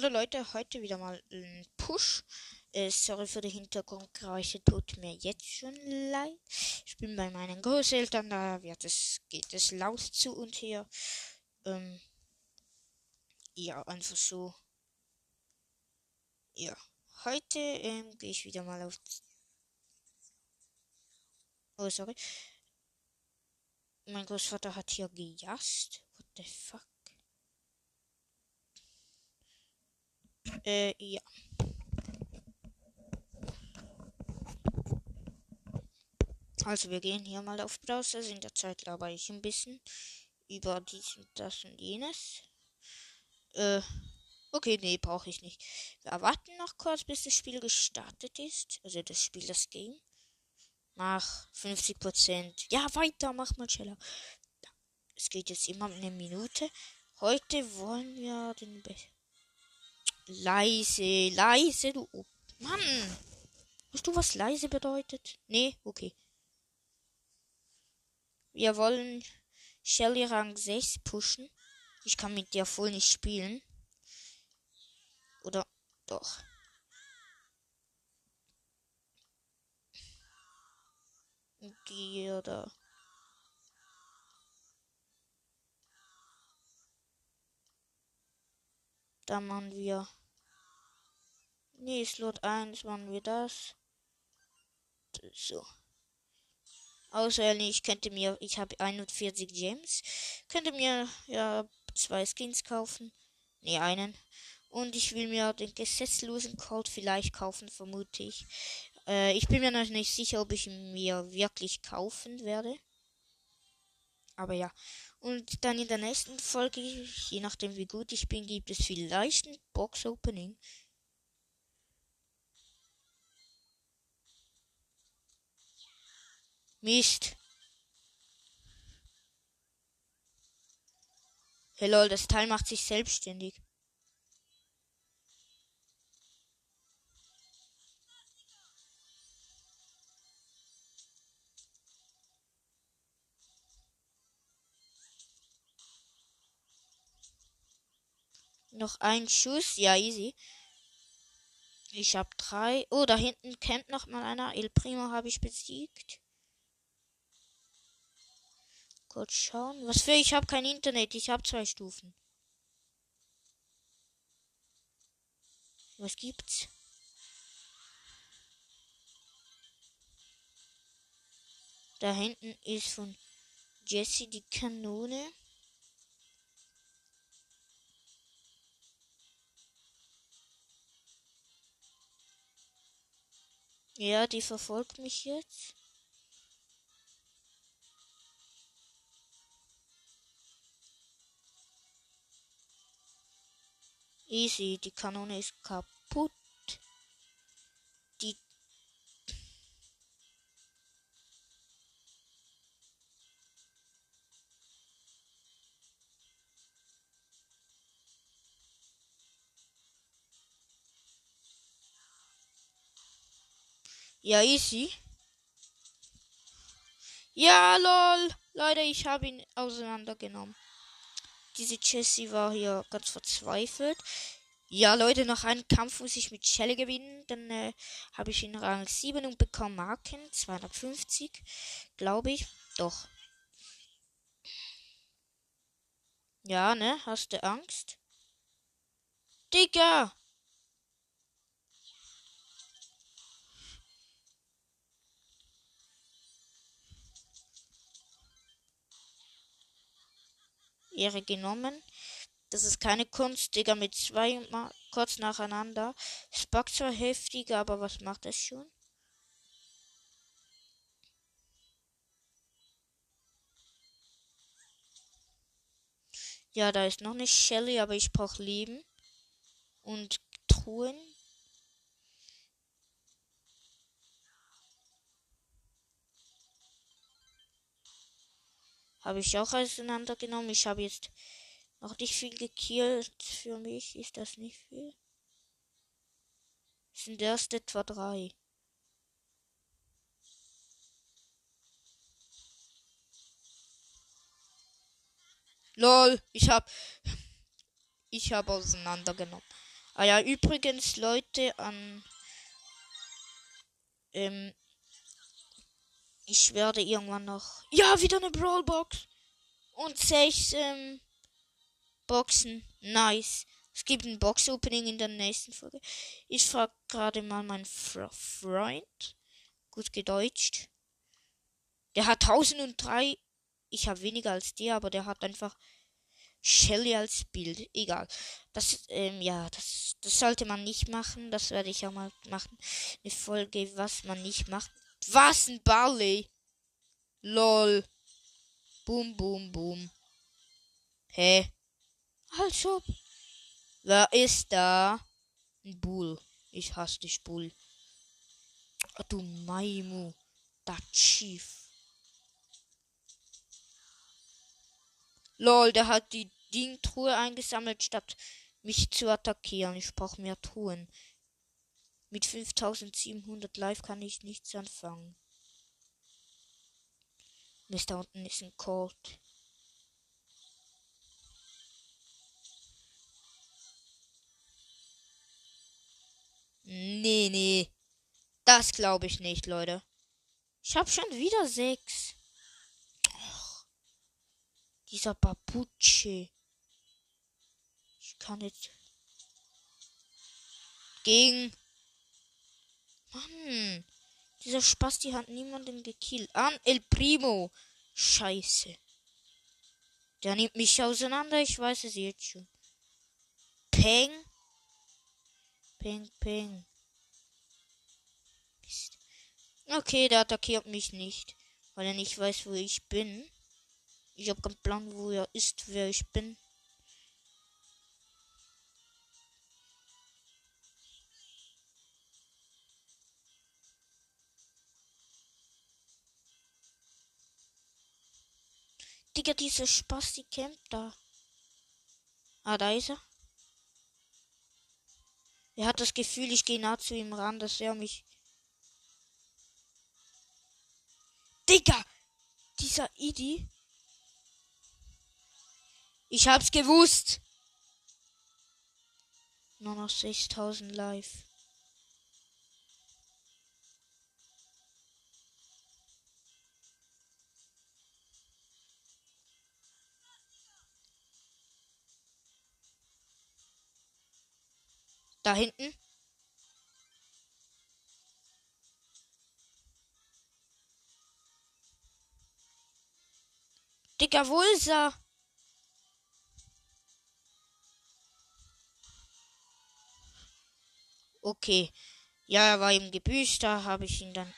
Hallo Leute, heute wieder mal ein Push. Äh, sorry für die Hintergrundgeräusche, tut mir jetzt schon leid. Ich bin bei meinen Großeltern, da wird es, geht es laut zu und her. Ähm, ja, einfach so. Ja, heute ähm, gehe ich wieder mal auf. Oh, sorry. Mein Großvater hat hier gejast. What the fuck? Äh, ja. Also wir gehen hier mal auf Browser. In der Zeit laber ich ein bisschen über dies und das und jenes. Äh, okay, nee, brauche ich nicht. Wir warten noch kurz, bis das Spiel gestartet ist. Also das Spiel, das Game. Mach 50%. Ja, weiter, mach mal schneller. Es geht jetzt immer eine Minute. Heute wollen wir den Be Leise, leise, du. Oh, Mann! Weißt du, was leise bedeutet? Nee, okay. Wir wollen Shelly Rang 6 pushen. Ich kann mit der voll nicht spielen. Oder doch. Die oder. Da machen wir Nee, Slot 1 machen wir das. So. Außer ich könnte mir, ich habe 41 Gems, könnte mir ja zwei Skins kaufen. Nee, einen. Und ich will mir den gesetzlosen Colt vielleicht kaufen, vermute ich. Äh, ich bin mir noch nicht sicher, ob ich ihn mir wirklich kaufen werde. Aber ja. Und dann in der nächsten Folge, je nachdem wie gut ich bin, gibt es vielleicht ein Box-Opening. Mist. Hey lol, das Teil macht sich selbstständig. Noch ein Schuss, ja easy. Ich hab drei. Oh, da hinten campt noch mal einer. El Primo habe ich besiegt. Kurz schauen. Was für? Ich habe kein Internet. Ich habe zwei Stufen. Was gibt's? Da hinten ist von Jesse die Kanone. Ja, die verfolgt mich jetzt. Easy, die Kanone ist kaputt. Die Ja, easy. Ja, lol. Leute, ich habe ihn auseinandergenommen. Diese Jessie war hier ganz verzweifelt. Ja, Leute, nach einem Kampf muss ich mit Shelly gewinnen. Dann äh, habe ich in Rang 7 und bekomme Marken. 250, glaube ich. Doch. Ja, ne? Hast du Angst? Digga! Ehre genommen. Das ist keine Kunst, Digga, mit zwei mal kurz nacheinander. Es backt zwar heftig, aber was macht es schon? Ja, da ist noch eine Shelly, aber ich brauche Leben. Und Truhen. Habe ich auch auseinandergenommen. Ich habe jetzt noch nicht viel gekillt. Für mich ist das nicht viel. Es sind erst etwa drei. Lol, ich hab. Ich habe auseinandergenommen. Ah ja, übrigens, Leute, an. Ähm, ich werde irgendwann noch. Ja, wieder eine Brawlbox. Und sechs ähm, Boxen. Nice. Es gibt ein Box-Opening in der nächsten Folge. Ich frage gerade mal meinen Freund. Gut gedeutscht. Der hat 1003. Ich habe weniger als der, aber der hat einfach Shelly als Bild. Egal. Das, ähm, ja, das, das sollte man nicht machen. Das werde ich auch mal machen. Eine Folge, was man nicht macht. Was ein Barley? Lol. Boom, boom, boom. Hä? Ob. Wer ist da? Ein Bull. Ich hasse dich, Bull. Oh, du Maimu. Da Chief. Lol, der hat die Ding-Truhe eingesammelt, statt mich zu attackieren. Ich brauche mehr Truhen. Mit 5700 Live kann ich nichts anfangen. Mist, da unten ist ein Colt. Nee, nee. Das glaube ich nicht, Leute. Ich habe schon wieder sechs. Och, dieser Babucci. Ich kann jetzt. Gegen. Mann. Dieser Spasti hat niemanden gekillt. An El Primo. Scheiße. Der nimmt mich auseinander, ich weiß es jetzt schon. Peng. Peng, peng. Okay, der attackiert mich nicht, weil er nicht weiß, wo ich bin. Ich habe keinen Plan, wo er ist, wer ich bin. Digga, diese Spasti campt da. Ah, da ist er. Er hat das Gefühl, ich gehe nah zu ihm ran, dass er mich. Digga! Dieser Idi. Ich hab's gewusst. Nur noch 6000 live. Da hinten. Digga, wo ist er? Okay. Ja, er war im Gebüsch, da habe ich ihn dann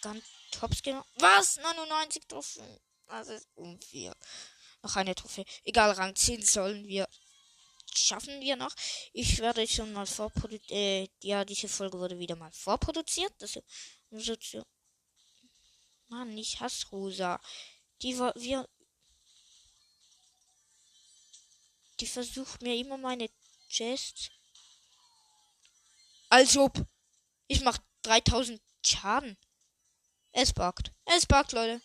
ganz tops gemacht. Was? 99 Trophäen. Das ist unfair. Noch eine Trophäe. Egal, Rang 10 sollen wir schaffen wir noch. Ich werde schon mal vorproduziert. Äh, ja, diese Folge wurde wieder mal vorproduziert. Das ist Mann, ich hasse Rosa. Die war wir. Die versucht mir immer meine Chests. Also, ich mach 3000 Schaden. Es buggt. Es buggt, Leute.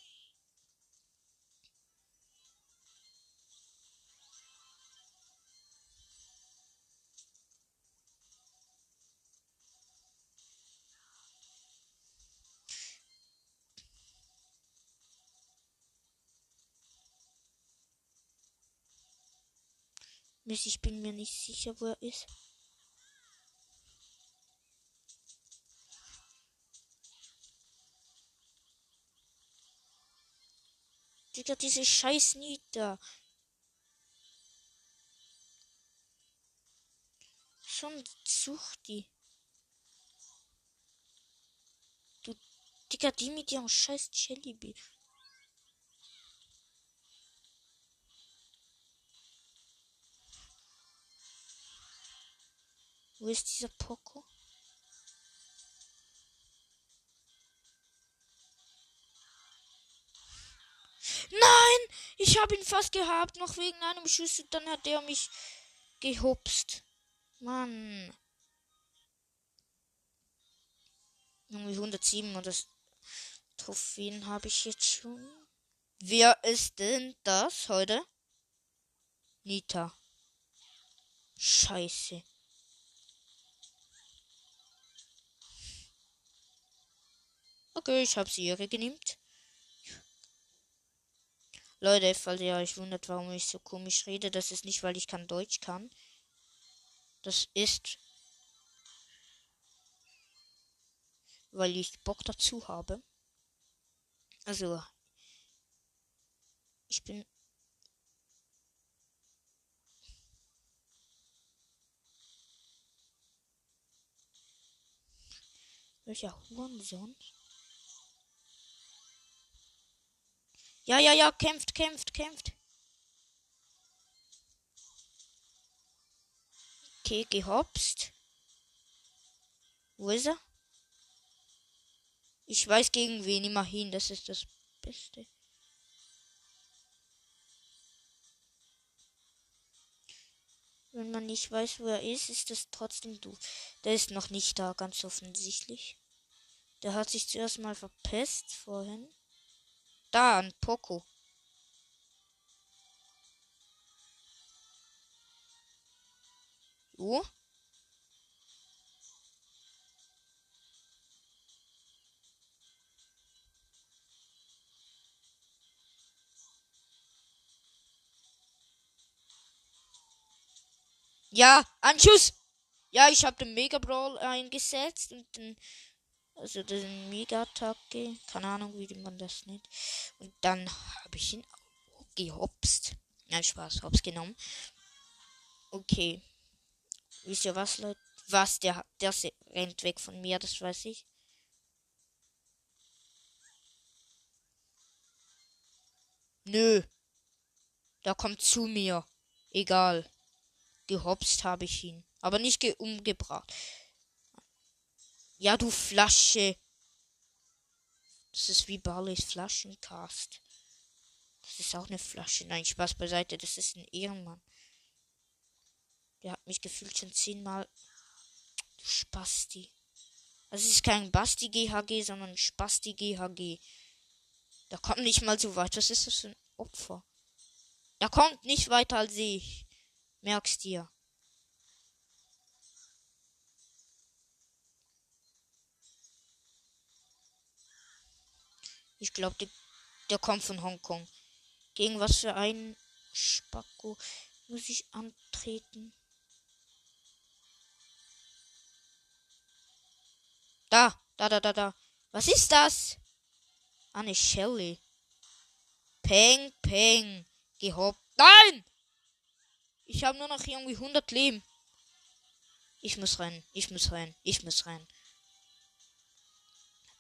Mist, ich bin mir nicht sicher, wo er ist. Digga, diese scheiß Nieder. Schon sucht die. Du, Digga, die mit ihrem scheiß Jellybean. Wo ist dieser Poco? Nein! Ich habe ihn fast gehabt, noch wegen einem Schuss. Und dann hat er mich gehupst. Mann. Junge, 107 und das Trophäen habe ich jetzt schon. Wer ist denn das heute? Nita. Scheiße. Okay, ich habe sie ihre genimmt. Leute, falls ihr euch wundert, warum ich so komisch rede, das ist nicht, weil ich kein Deutsch kann. Das ist, weil ich Bock dazu habe. Also, ich bin Welcher Hurensohn? Ja, ja, ja, kämpft, kämpft, kämpft. Okay, gehopst. Wo ist er? Ich weiß gegen wen immerhin, das ist das Beste. Wenn man nicht weiß, wo er ist, ist das trotzdem du. Der ist noch nicht da, ganz offensichtlich. Der hat sich zuerst mal verpisst vorhin. Da, ein Poco. Jo. Ja, Anschuss! Ja, ich habe den Mega Brawl eingesetzt und den also den Mega-Attacke. Keine Ahnung, wie man das nennt. Und dann habe ich ihn gehopst. Nein, Spaß, hops genommen. Okay. Wisst ihr was, Leute? Was? Der, der rennt weg von mir, das weiß ich. Nö. Der kommt zu mir. Egal. Gehopst habe ich ihn. Aber nicht umgebracht. Ja, du Flasche. Das ist wie Barleys Flaschencast. Das ist auch eine Flasche. Nein, Spaß beiseite. Das ist ein Ehrenmann. Der hat mich gefühlt schon zehnmal. Du Spasti. Das ist kein Basti GHG, sondern Spasti GHG. Da kommt nicht mal so weit. Was ist das für ein Opfer? Er kommt nicht weiter als ich. Merkst dir. Ich glaube, der kommt von Hongkong. Gegen was für einen Spacko muss ich antreten? Da, da, da, da, da. Was ist das? Eine Shelly. Peng, peng. Gehoppt. Nein! Ich habe nur noch irgendwie 100 Leben. Ich muss rennen. Ich muss rennen. Ich muss rennen.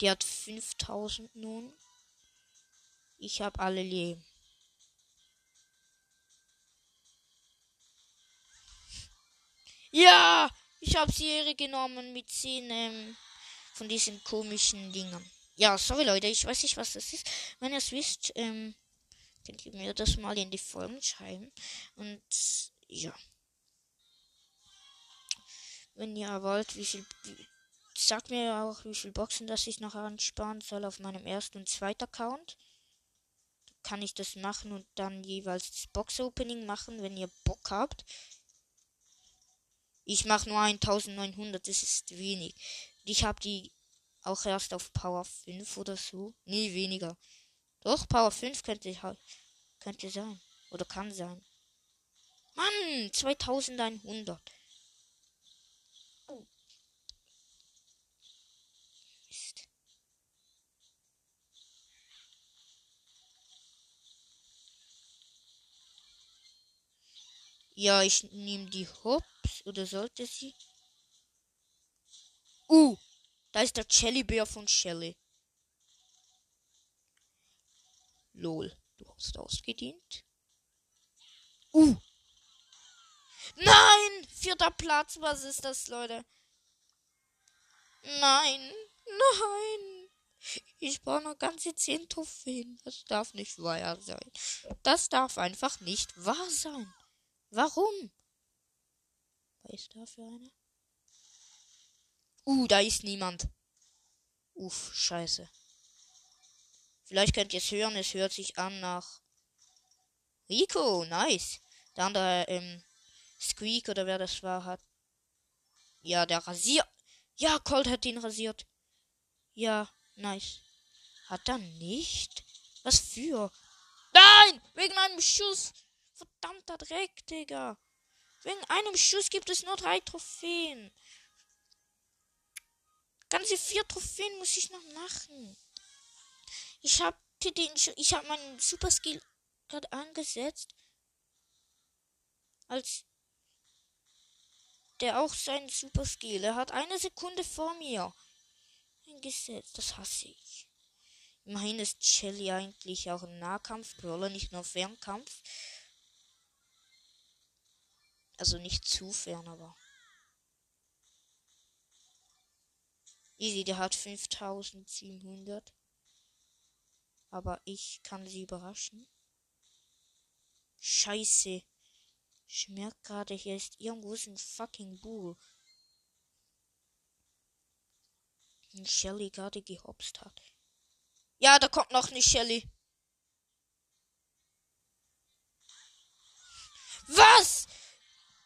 Die hat 5000 nun. Ich habe alle Leben. Ja, ich habe Serie genommen mit 10 ähm, von diesen komischen Dingen. Ja, sorry Leute, ich weiß nicht, was das ist. Wenn ihr es wisst, ähm, könnt ihr mir das mal in die Folgen schreiben. Und ja. Wenn ihr wollt, wie viel. Sagt mir auch, wie viel Boxen das ich noch ansparen soll auf meinem ersten und zweiten Account kann ich das machen und dann jeweils das Box-Opening machen, wenn ihr Bock habt. Ich mache nur 1900, das ist wenig. Ich habe die auch erst auf Power 5 oder so. Nie weniger. Doch, Power 5 könnte, könnte sein. Oder kann sein. Mann, 2100. Ja, ich nehme die Hops. Oder sollte sie? Uh, da ist der Jellybär von Shelly. Lol, du hast ausgedient. Uh. Nein! Vierter Platz, was ist das, Leute? Nein, nein. Ich brauche noch ganze zehn Trophäen. Das darf nicht wahr sein. Das darf einfach nicht wahr sein. Warum? Was ist da für eine? Uh, da ist niemand. Uff, scheiße. Vielleicht könnt ihr es hören, es hört sich an nach Rico, nice. Der andere, ähm, Squeak oder wer das war, hat. Ja, der rasiert. Ja, Colt hat ihn rasiert. Ja, nice. Hat er nicht? Was für? Nein! Wegen einem Schuss! Verdammter Dreck, Digga! Wegen einem Schuss gibt es nur drei Trophäen. Ganze vier Trophäen muss ich noch machen. Ich habe den, ich habe meinen Super Skill gerade angesetzt, als der auch seinen Super Skill. Er hat eine Sekunde vor mir eingesetzt. Das hasse ich. Immerhin ist Shelly eigentlich auch ein Nahkampf-Brawler, nicht nur Fernkampf. Also nicht zu fern, aber. Easy, der hat 5700. Aber ich kann sie überraschen. Scheiße. Ich merke gerade, hier ist irgendwo ein fucking Bull. Und Shelly gerade gehopst hat. Ja, da kommt noch eine Shelly. Was?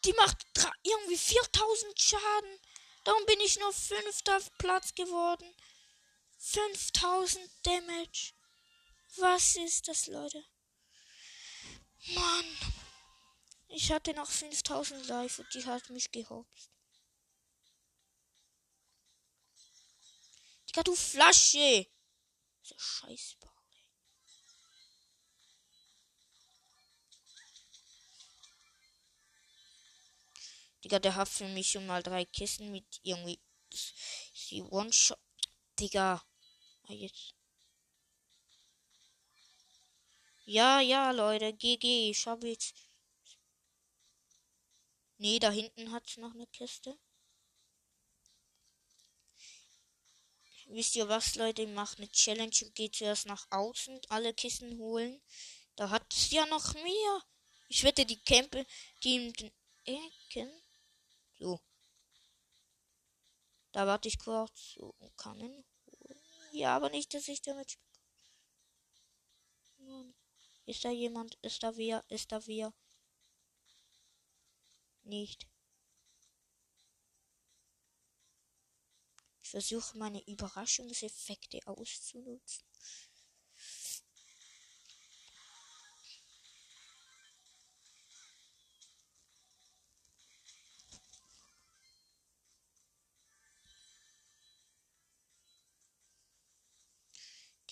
Die macht irgendwie 4000 Schaden. Darum bin ich nur fünfter Platz geworden. 5000 Damage. Was ist das, Leute? Mann. Ich hatte noch 5000 Life und die hat mich gehopst. Digga, du Flasche! So Scheißball. Digga, der hat für mich schon mal drei Kissen mit irgendwie. Sie One-Shot. Digga. Ah, jetzt. Ja, ja, Leute. GG. Ich habe jetzt. Nee, da hinten hat's noch eine Kiste. Wisst ihr was, Leute? Macht eine Challenge und geht zuerst nach außen, alle Kissen holen. Da hat es ja noch mehr. Ich wette, die Campe, die in den Ecken so. Da warte ich kurz. So, kann ihn holen. Ja, aber nicht, dass ich damit. Ist da jemand? Ist da wer? Ist da wer? Nicht. Ich versuche meine Überraschungseffekte auszunutzen.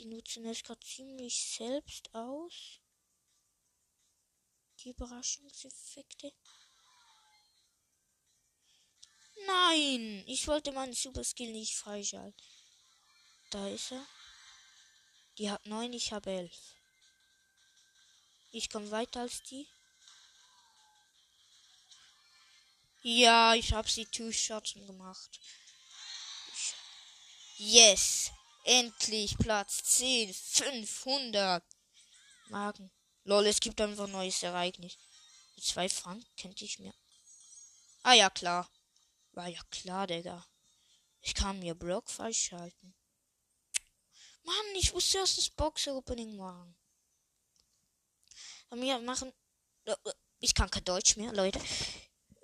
Die nutzen es gerade ziemlich selbst aus. Die Überraschungseffekte. Nein! Ich wollte meinen Super Skill nicht freischalten. Da ist er. Die hat neun, ich habe elf. Ich komme weiter als die. Ja, ich habe sie Two-Shotten gemacht. Yes! Endlich Platz 10. 500 Magen. Lol, es gibt einfach ein neues Ereignis. Zwei Franken könnte ich mir. Ah ja, klar. War ja klar, Digga. Ich kann mir Block freischalten. Mann, ich muss erst das Box-Opening machen. Wir machen. Ich kann kein Deutsch mehr, Leute.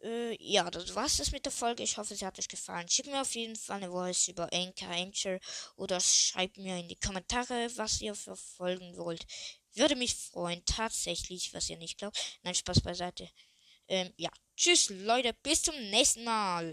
Äh, ja, das war's das mit der Folge. Ich hoffe, sie hat euch gefallen. Schickt mir auf jeden Fall eine Voice über Anchor, Anchor oder schreibt mir in die Kommentare, was ihr verfolgen wollt. Würde mich freuen, tatsächlich, was ihr nicht glaubt. Nein, Spaß beiseite. Ähm, ja. Tschüss, Leute, bis zum nächsten Mal.